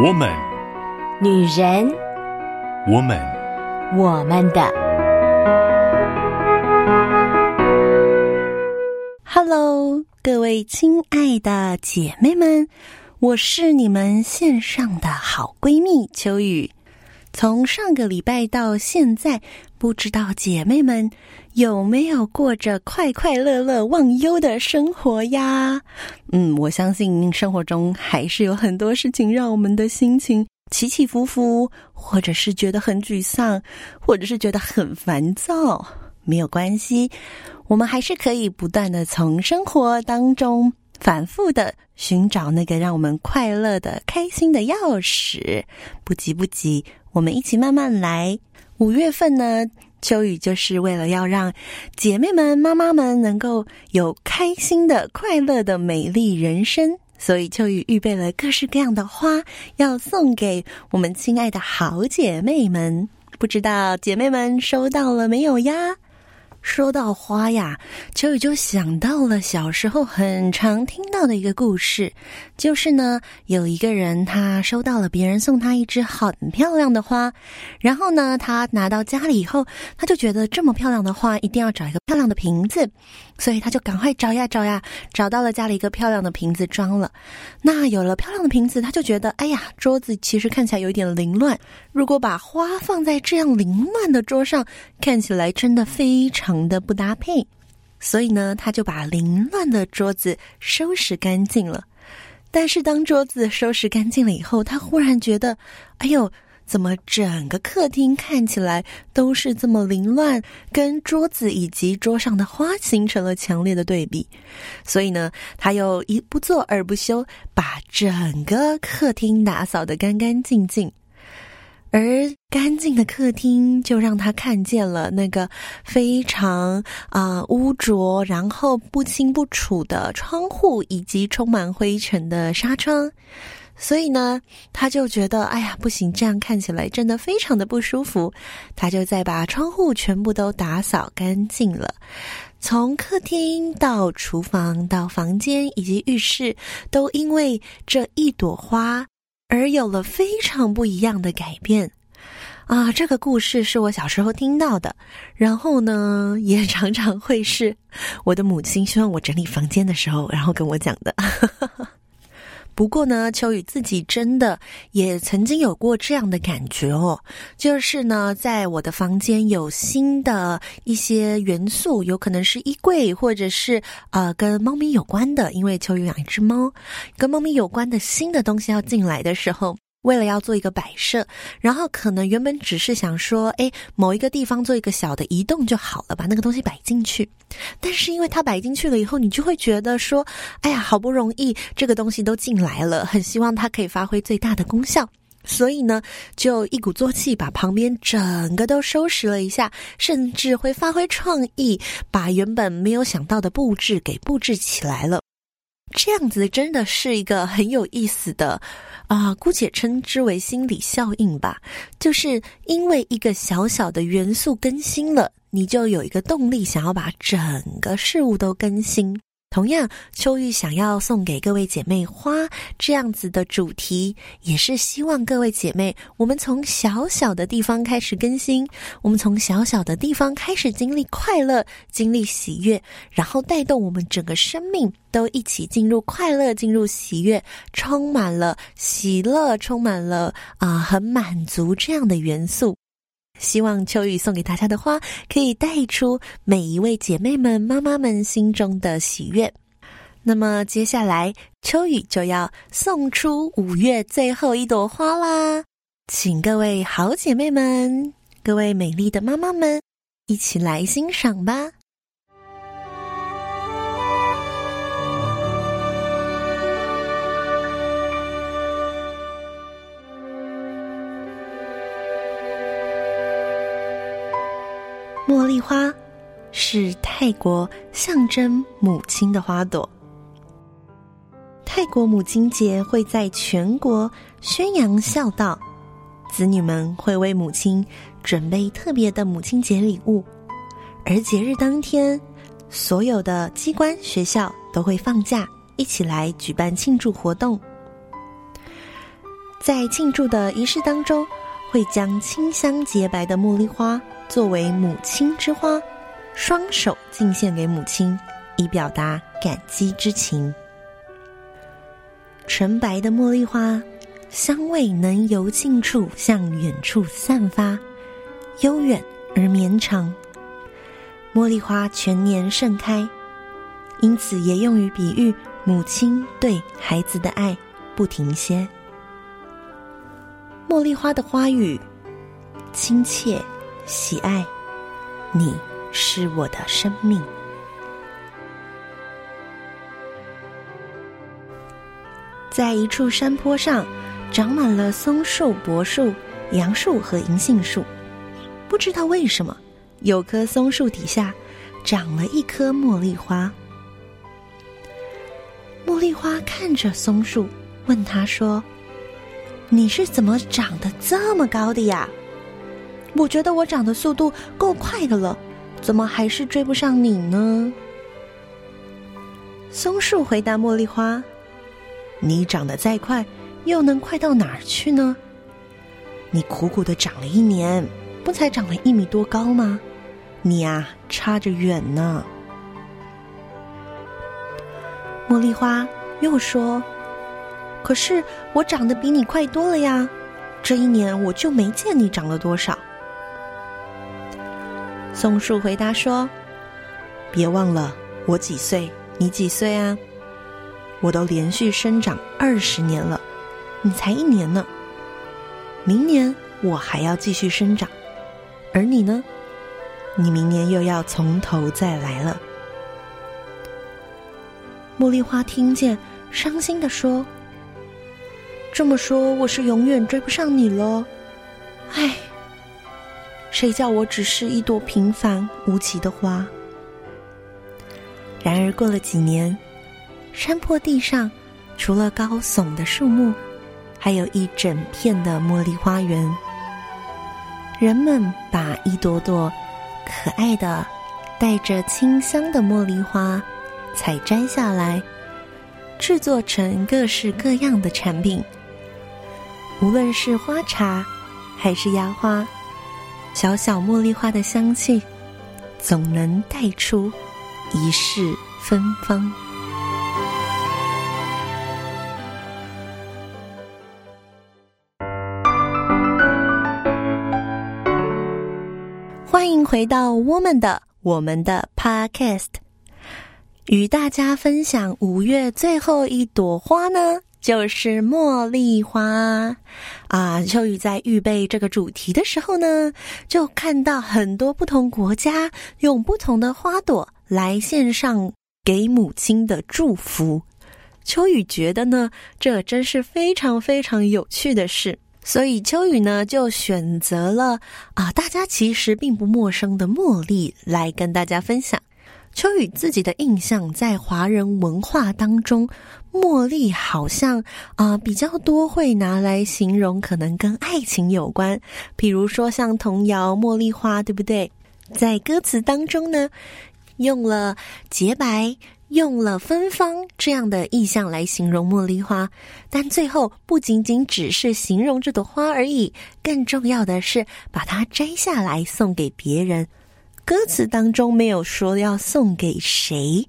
我们，女人，我们，我们的。Hello，各位亲爱的姐妹们，我是你们线上的好闺蜜秋雨。从上个礼拜到现在，不知道姐妹们有没有过着快快乐乐、忘忧的生活呀？嗯，我相信生活中还是有很多事情让我们的心情起起伏伏，或者是觉得很沮丧，或者是觉得很烦躁。没有关系，我们还是可以不断的从生活当中反复的寻找那个让我们快乐的、开心的钥匙。不急不急。我们一起慢慢来。五月份呢，秋雨就是为了要让姐妹们、妈妈们能够有开心的、快乐的美丽人生，所以秋雨预备了各式各样的花，要送给我们亲爱的好姐妹们。不知道姐妹们收到了没有呀？说到花呀，秋雨就想到了小时候很常听到的一个故事，就是呢，有一个人他收到了别人送他一支很漂亮的花，然后呢，他拿到家里以后，他就觉得这么漂亮的花一定要找一个漂亮的瓶子，所以他就赶快找呀找呀，找到了家里一个漂亮的瓶子装了。那有了漂亮的瓶子，他就觉得，哎呀，桌子其实看起来有点凌乱，如果把花放在这样凌乱的桌上，看起来真的非常。的不搭配，所以呢，他就把凌乱的桌子收拾干净了。但是，当桌子收拾干净了以后，他忽然觉得，哎呦，怎么整个客厅看起来都是这么凌乱，跟桌子以及桌上的花形成了强烈的对比。所以呢，他又一不做二不休，把整个客厅打扫得干干净净。而干净的客厅就让他看见了那个非常啊、污浊，然后不清不楚的窗户，以及充满灰尘的纱窗。所以呢，他就觉得，哎呀，不行，这样看起来真的非常的不舒服。他就再把窗户全部都打扫干净了，从客厅到厨房到房间以及浴室，都因为这一朵花。而有了非常不一样的改变，啊！这个故事是我小时候听到的，然后呢，也常常会是我的母亲希望我整理房间的时候，然后跟我讲的。不过呢，秋雨自己真的也曾经有过这样的感觉哦，就是呢，在我的房间有新的一些元素，有可能是衣柜，或者是呃跟猫咪有关的，因为秋雨养一只猫，跟猫咪有关的新的东西要进来的时候。为了要做一个摆设，然后可能原本只是想说，哎，某一个地方做一个小的移动就好了，把那个东西摆进去。但是因为它摆进去了以后，你就会觉得说，哎呀，好不容易这个东西都进来了，很希望它可以发挥最大的功效，所以呢，就一鼓作气把旁边整个都收拾了一下，甚至会发挥创意，把原本没有想到的布置给布置起来了。这样子真的是一个很有意思的啊，姑且称之为心理效应吧。就是因为一个小小的元素更新了，你就有一个动力想要把整个事物都更新。同样，秋玉想要送给各位姐妹花这样子的主题，也是希望各位姐妹，我们从小小的地方开始更新，我们从小小的地方开始经历快乐，经历喜悦，然后带动我们整个生命都一起进入快乐，进入喜悦，充满了喜乐，充满了啊、很满足这样的元素。希望秋雨送给大家的花，可以带出每一位姐妹们、妈妈们心中的喜悦。那么接下来，秋雨就要送出五月最后一朵花啦，请各位好姐妹们、各位美丽的妈妈们，一起来欣赏吧。茉莉花是泰国象征母亲的花朵。泰国母亲节会在全国宣扬孝道，子女们会为母亲准备特别的母亲节礼物，而节日当天，所有的机关、学校都会放假，一起来举办庆祝活动。在庆祝的仪式当中，会将清香洁白的茉莉花作为母亲之花，双手敬献给母亲，以表达感激之情。纯白的茉莉花，香味能由近处向远处散发，悠远而绵长。茉莉花全年盛开，因此也用于比喻母亲对孩子的爱不停歇。茉莉花的花语，亲切、喜爱，你是我的生命。在一处山坡上，长满了松树、柏树、杨树和银杏树。不知道为什么，有棵松树底下长了一颗茉莉花。茉莉花看着松树，问他说：“你是怎么长得这么高的呀？我觉得我长的速度够快的了，怎么还是追不上你呢？”松树回答茉莉花：“你长得再快，又能快到哪儿去呢？你苦苦的长了一年，不才长了一米多高吗？你呀，差着远呢。”茉莉花又说：“可是我长得比你快多了呀，这一年我就没见你长了多少。”松树回答说：“别忘了我几岁，你几岁啊？我都连续生长二十年了，你才一年呢。明年我还要继续生长，而你呢？你明年又要从头再来了。”茉莉花听见，伤心地说：“这么说，我是永远追不上你了。唉，谁叫我只是一朵平凡无奇的花？”然而过了几年，山坡地上除了高耸的树木，还有一整片的茉莉花园。人们把一朵朵可爱的、带着清香的茉莉花。采摘下来，制作成各式各样的产品。无论是花茶，还是压花，小小茉莉花的香气，总能带出一世芬芳。欢迎回到我们的我们的 Podcast。与大家分享五月最后一朵花呢，就是茉莉花啊。秋雨在预备这个主题的时候呢，就看到很多不同国家用不同的花朵来献上给母亲的祝福。秋雨觉得呢，这真是非常非常有趣的事，所以秋雨呢就选择了啊，大家其实并不陌生的茉莉来跟大家分享。秋雨自己的印象，在华人文化当中，茉莉好像啊、比较多会拿来形容可能跟爱情有关，比如说像童谣《茉莉花》，对不对？在歌词当中呢，用了洁白、用了芬芳这样的意象来形容茉莉花，但最后不仅仅只是形容这朵花而已，更重要的是把它摘下来送给别人。歌词当中没有说要送给谁，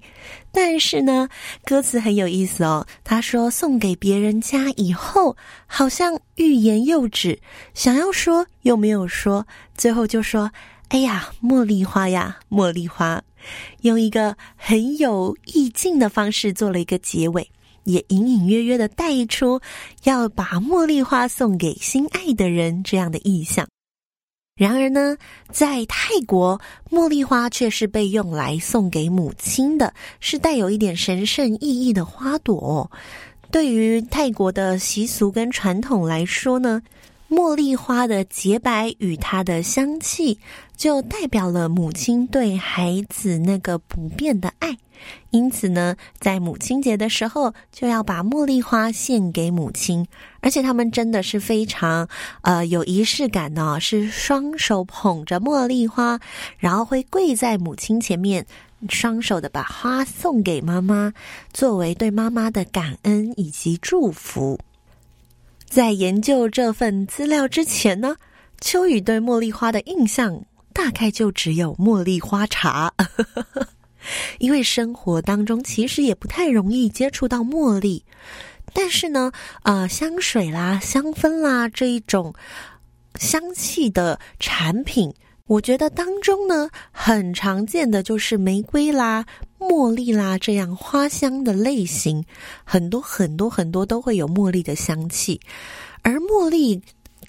但是呢，歌词很有意思哦。他说送给别人家以后，好像欲言又止，想要说又没有说，最后就说：“哎呀，茉莉花呀，茉莉花。”用一个很有意境的方式做了一个结尾，也隐隐约约的带出要把茉莉花送给心爱的人这样的意象。然而呢，在泰国，茉莉花却是被用来送给母亲的，是带有一点神圣意义的花朵。对于泰国的习俗跟传统来说呢，茉莉花的洁白与它的香气，就代表了母亲对孩子那个不变的爱。因此呢，在母亲节的时候，就要把茉莉花献给母亲，而且他们真的是非常呃有仪式感呢，是双手捧着茉莉花，然后会跪在母亲前面，双手的把花送给妈妈，作为对妈妈的感恩以及祝福。在研究这份资料之前呢，秋雨对茉莉花的印象大概就只有茉莉花茶，因为生活当中其实也不太容易接触到茉莉，但是呢，呃，香水啦、香氛啦这一种香气的产品，我觉得当中呢，很常见的就是玫瑰啦。茉莉啦，这样花香的类型，很多很多很多都会有茉莉的香气。而茉莉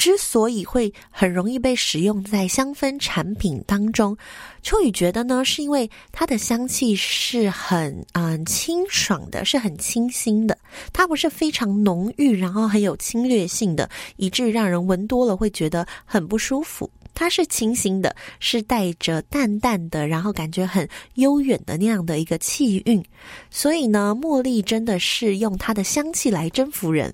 之所以会很容易被使用在香氛产品当中，秋雨觉得呢，是因为它的香气是很嗯清爽的，是很清新的，它不是非常浓郁，然后很有侵略性的，以致让人闻多了会觉得很不舒服。它是清新的，是带着淡淡的，然后感觉很悠远的那样的一个气韵，所以呢，茉莉真的是用它的香气来征服人。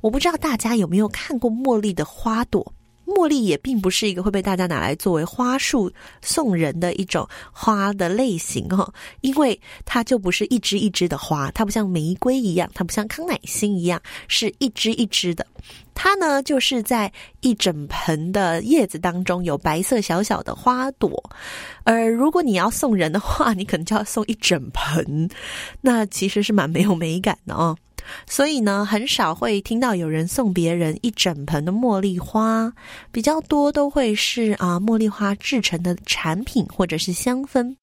我不知道大家有没有看过茉莉的花朵。茉莉也并不是一个会被大家拿来作为花束送人的一种花的类型哦，因为它就不是一枝一枝的花，它不像玫瑰一样，它不像康乃馨一样是一枝一枝的，它呢就是在一整盆的叶子当中有白色小小的花朵，而如果你要送人的话，你可能就要送一整盆，那其实是蛮没有美感的哦。所以呢，很少会听到有人送别人一整盆的茉莉花，比较多都会是啊茉莉花制成的产品或者是香氛。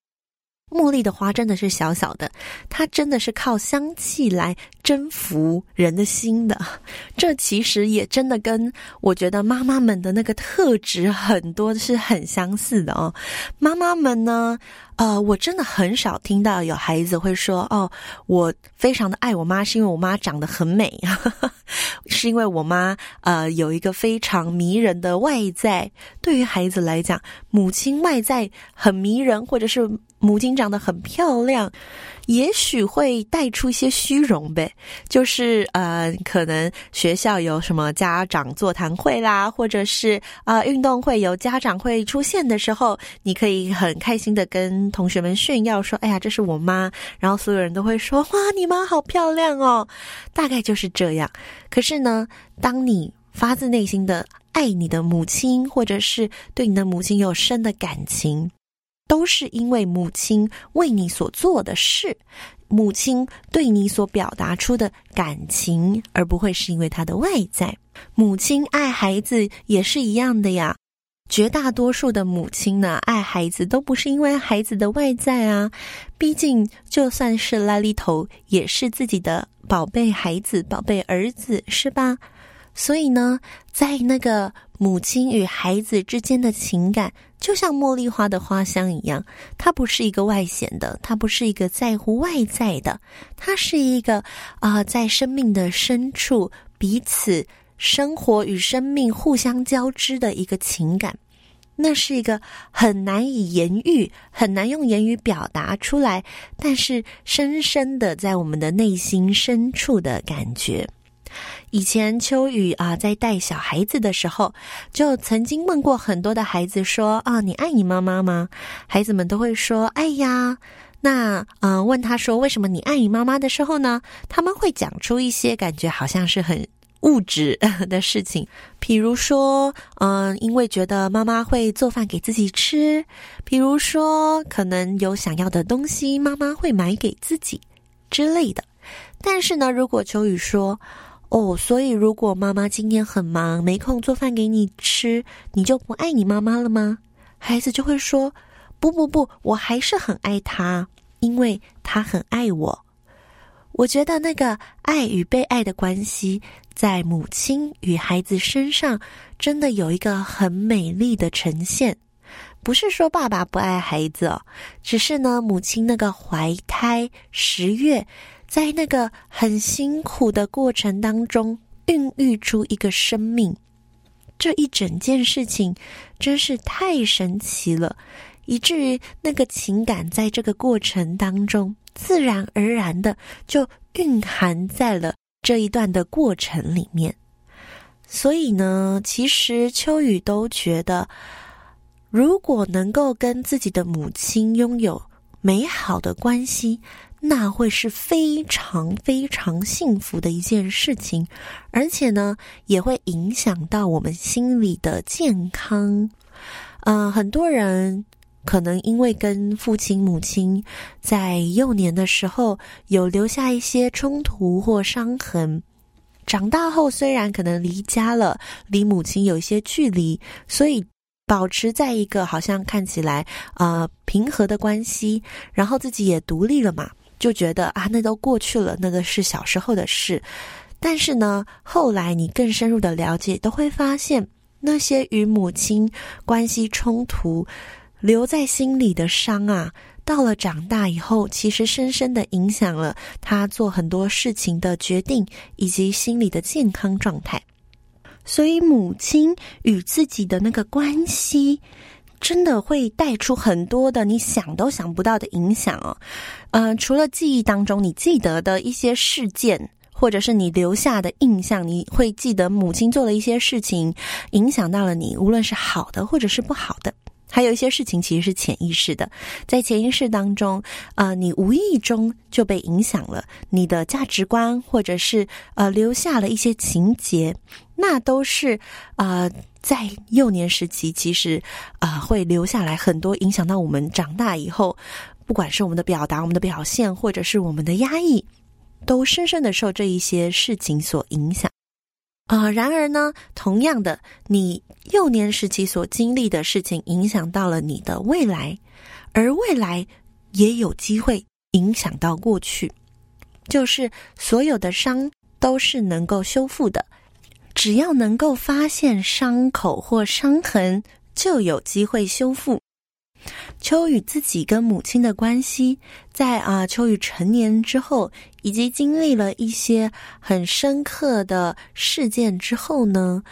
茉莉的花真的是小小的，它真的是靠香气来征服人的心的。这其实也真的跟我觉得妈妈们的那个特质很多是很相似的哦。妈妈们呢，呃，我真的很少听到有孩子会说：“哦，我非常的爱我妈，是因为我妈长得很美，是因为我妈呃有一个非常迷人的外在。”对于孩子来讲，母亲外在很迷人，或者是母亲长得很漂亮。也许会带出一些虚荣呗，就是呃，可能学校有什么家长座谈会啦，或者是啊、运动会有家长会出现的时候，你可以很开心的跟同学们炫耀说：“哎呀，这是我妈。”然后所有人都会说：“哇，你妈好漂亮哦！”大概就是这样。可是呢，当你发自内心的爱你的母亲，或者是对你的母亲有深的感情。都是因为母亲为你所做的事，母亲对你所表达出的感情，而不会是因为她的外在。母亲爱孩子也是一样的呀。绝大多数的母亲呢，爱孩子都不是因为孩子的外在啊。毕竟，就算是拉力头，也是自己的宝贝孩子、宝贝儿子，是吧？所以呢，在那个母亲与孩子之间的情感，就像茉莉花的花香一样，它不是一个外显的，它不是一个在乎外在的，它是一个啊、在生命的深处，彼此生活与生命互相交织的一个情感。那是一个很难以言喻、很难用言语表达出来，但是深深的在我们的内心深处的感觉。以前秋雨啊，在带小孩子的时候，就曾经问过很多的孩子说：“啊，你爱你妈妈吗？”孩子们都会说：“爱呀。”那嗯、问他说：“为什么你爱你妈妈？”的时候呢，他们会讲出一些感觉好像是很物质的事情，比如说，嗯、因为觉得妈妈会做饭给自己吃，比如说，可能有想要的东西，妈妈会买给自己之类的。但是呢，如果秋雨说，哦，所以如果妈妈今天很忙，没空做饭给你吃，你就不爱你妈妈了吗？孩子就会说：“不不不，我还是很爱她，因为她很爱我。”我觉得那个爱与被爱的关系，在母亲与孩子身上，真的有一个很美丽的呈现。不是说爸爸不爱孩子哦，只是呢，母亲那个怀胎十月。在那个很辛苦的过程当中，孕育出一个生命，这一整件事情真是太神奇了，以至于那个情感在这个过程当中，自然而然的就蕴含在了这一段的过程里面。所以呢，其实秋雨都觉得，如果能够跟自己的母亲拥有美好的关系。那会是非常非常幸福的一件事情，而且呢，也会影响到我们心理的健康。呃，很多人可能因为跟父亲、母亲在幼年的时候有留下一些冲突或伤痕，长大后虽然可能离家了，离母亲有一些距离，所以保持在一个好像看起来呃平和的关系，然后自己也独立了嘛，就觉得啊，那都过去了，那个是小时候的事。但是呢，后来你更深入的了解，都会发现。那些与母亲关系冲突留在心里的伤啊，到了长大以后，其实深深的影响了他做很多事情的决定以及心理的健康状态。所以，母亲与自己的那个关系，真的会带出很多的你想都想不到的影响哦。嗯、呃，除了记忆当中你记得的一些事件。或者是你留下的印象，你会记得母亲做了一些事情，影响到了你，无论是好的或者是不好的。还有一些事情其实是潜意识的，在潜意识当中，呃，你无意中就被影响了你的价值观，或者是呃留下了一些情节，那都是呃在幼年时期，其实呃会留下来很多，影响到我们长大以后，不管是我们的表达、我们的表现，或者是我们的压抑。都深深的受这一些事情所影响，呃，然而呢，同样的，你幼年时期所经历的事情影响到了你的未来，而未来也有机会影响到过去，就是所有的伤都是能够修复的，只要能够发现伤口或伤痕，就有机会修复。秋雨自己跟母亲的关系，在啊，秋雨成年之后，以及经历了一些很深刻的事件之后呢，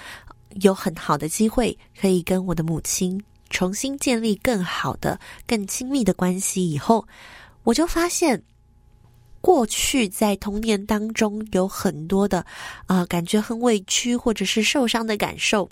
有很好的机会可以跟我的母亲重新建立更好的、更亲密的关系。以后，我就发现，过去在童年当中有很多的啊、感觉很委屈或者是受伤的感受。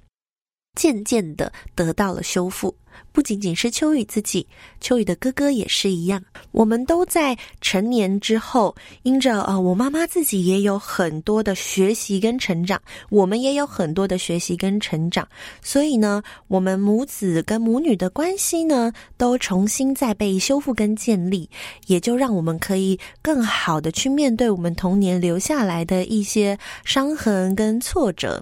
渐渐的得到了修复，不仅仅是秋雨自己，秋雨的哥哥也是一样。我们都在成年之后，因着呃，我妈妈自己也有很多的学习跟成长，我们也有很多的学习跟成长，所以呢，我们母子跟母女的关系呢，都重新再被修复跟建立，也就让我们可以更好的去面对我们童年留下来的一些伤痕跟挫折。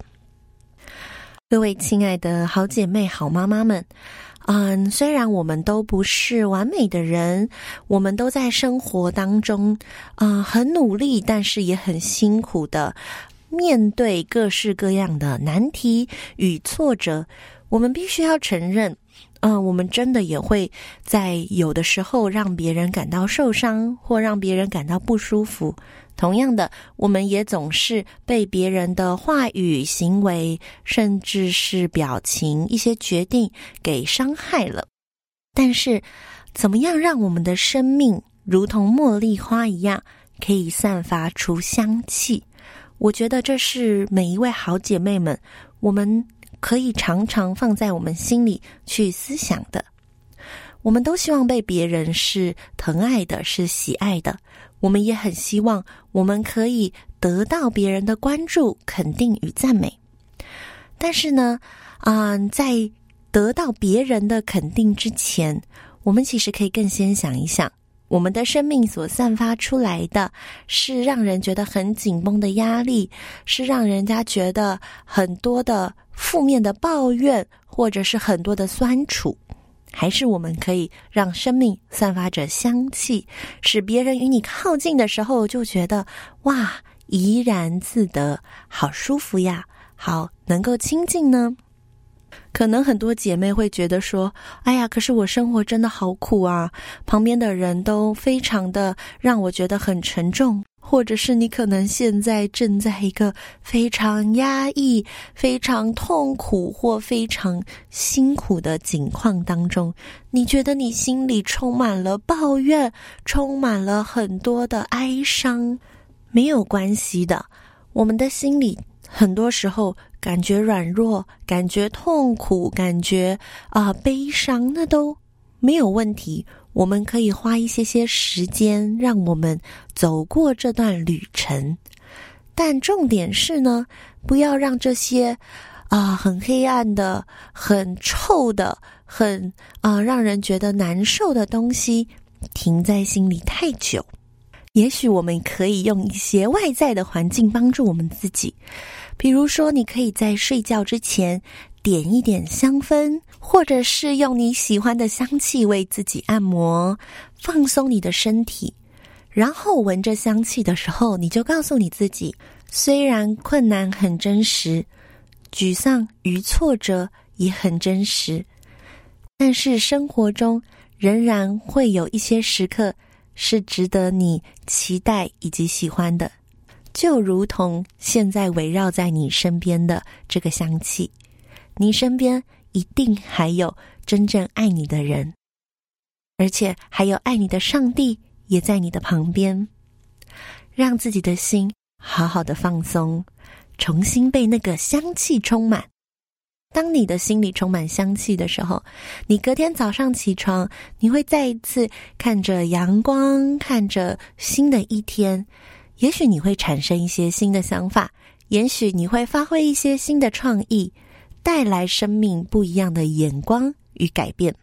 各位亲爱的好姐妹、好妈妈们，嗯，虽然我们都不是完美的人，我们都在生活当中，啊、嗯，很努力，但是也很辛苦的面对各式各样的难题与挫折。我们必须要承认，嗯，我们真的也会在有的时候让别人感到受伤，或让别人感到不舒服。同样的，我们也总是被别人的话语、行为，甚至是表情、一些决定给伤害了。但是，怎么样让我们的生命如同茉莉花一样，可以散发出香气？我觉得这是每一位好姐妹们，我们可以常常放在我们心里去思想的。我们都希望被别人是疼爱的，是喜爱的。我们也很希望我们可以得到别人的关注、肯定与赞美。但是呢，啊、呃，在得到别人的肯定之前，我们其实可以更先想一想，我们的生命所散发出来的是让人觉得很紧绷的压力，是让人家觉得很多的负面的抱怨，或者是很多的酸楚。还是我们可以让生命散发着香气，使别人与你靠近的时候就觉得哇，怡然自得，好舒服呀，好能够亲近呢。可能很多姐妹会觉得说：“哎呀，可是我生活真的好苦啊，旁边的人都非常的让我觉得很沉重。”或者是你可能现在正在一个非常压抑、非常痛苦或非常辛苦的境况当中，你觉得你心里充满了抱怨，充满了很多的哀伤，没有关系的。我们的心里很多时候感觉软弱、感觉痛苦、感觉啊、悲伤，那都没有问题，我们可以花一些些时间，让我们走过这段旅程。但重点是呢，不要让这些啊、很黑暗的、很臭的、很啊、让人觉得难受的东西停在心里太久。也许我们可以用一些外在的环境帮助我们自己，比如说，你可以在睡觉之前点一点香氛，或者是用你喜欢的香气为自己按摩，放松你的身体。然后闻着香气的时候，你就告诉你自己：虽然困难很真实，沮丧与挫折也很真实，但是生活中仍然会有一些时刻。是值得你期待以及喜欢的，就如同现在围绕在你身边的这个香气，你身边一定还有真正爱你的人，而且还有爱你的上帝也在你的旁边，让自己的心好好的放松，重新被那个香气充满。当你的心里充满香气的时候，你隔天早上起床，你会再一次看着阳光，看着新的一天。也许你会产生一些新的想法，也许你会发挥一些新的创意，带来生命不一样的眼光与改变。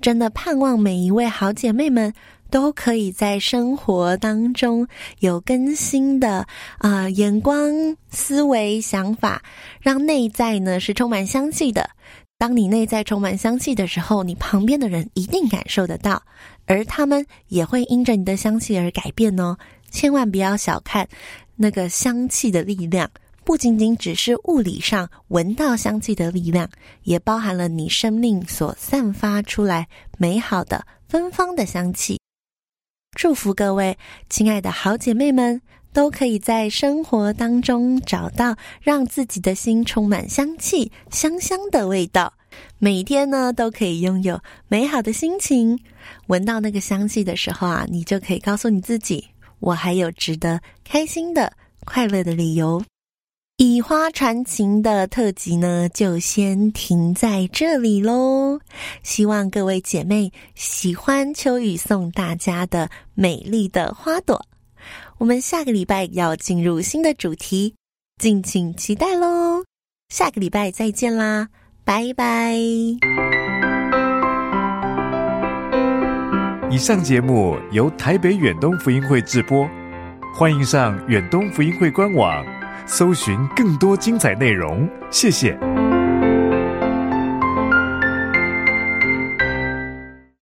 真的盼望每一位好姐妹们。都可以在生活当中有更新的啊、眼光、思维、想法，让内在呢是充满香气的。当你内在充满香气的时候，你旁边的人一定感受得到，而他们也会因着你的香气而改变哦。千万不要小看那个香气的力量，不仅仅只是物理上闻到香气的力量，也包含了你生命所散发出来美好的芬芳的香气。祝福各位亲爱的好姐妹们，都可以在生活当中找到让自己的心充满香气、香香的味道。每天呢，都可以拥有美好的心情。闻到那个香气的时候啊，你就可以告诉你自己：我还有值得开心的、快乐的理由。以花传情的特辑呢，就先停在这里喽。希望各位姐妹喜欢秋雨送大家的美丽的花朵。我们下个礼拜要进入新的主题，敬请期待喽。下个礼拜再见啦，拜拜。以上节目由台北远东福音会制播，欢迎上远东福音会官网。搜寻更多精彩内容，谢谢。